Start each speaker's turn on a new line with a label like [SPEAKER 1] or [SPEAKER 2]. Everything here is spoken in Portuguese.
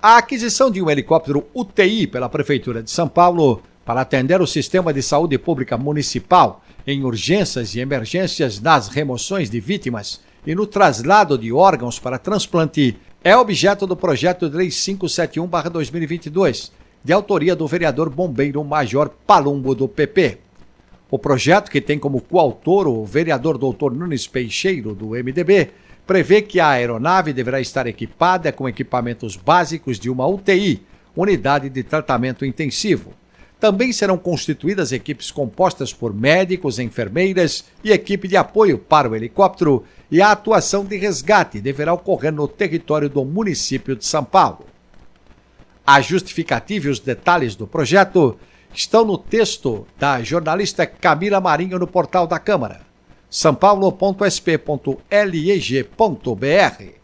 [SPEAKER 1] A aquisição de um helicóptero UTI pela Prefeitura de São Paulo para atender o sistema de saúde pública municipal em urgências e emergências nas remoções de vítimas e no traslado de órgãos para transplante é objeto do projeto de lei 571/2022, de autoria do vereador bombeiro Major Palumbo do PP. O projeto, que tem como coautor o vereador Dr. Nunes Peixeiro do MDB, prevê que a aeronave deverá estar equipada com equipamentos básicos de uma UTI, unidade de tratamento intensivo. Também serão constituídas equipes compostas por médicos, enfermeiras e equipe de apoio para o helicóptero, e a atuação de resgate deverá ocorrer no território do município de São Paulo. A justificativa e os detalhes do projeto estão no texto da jornalista Camila Marinho no portal da Câmara sãopaulo.sp.leg.br.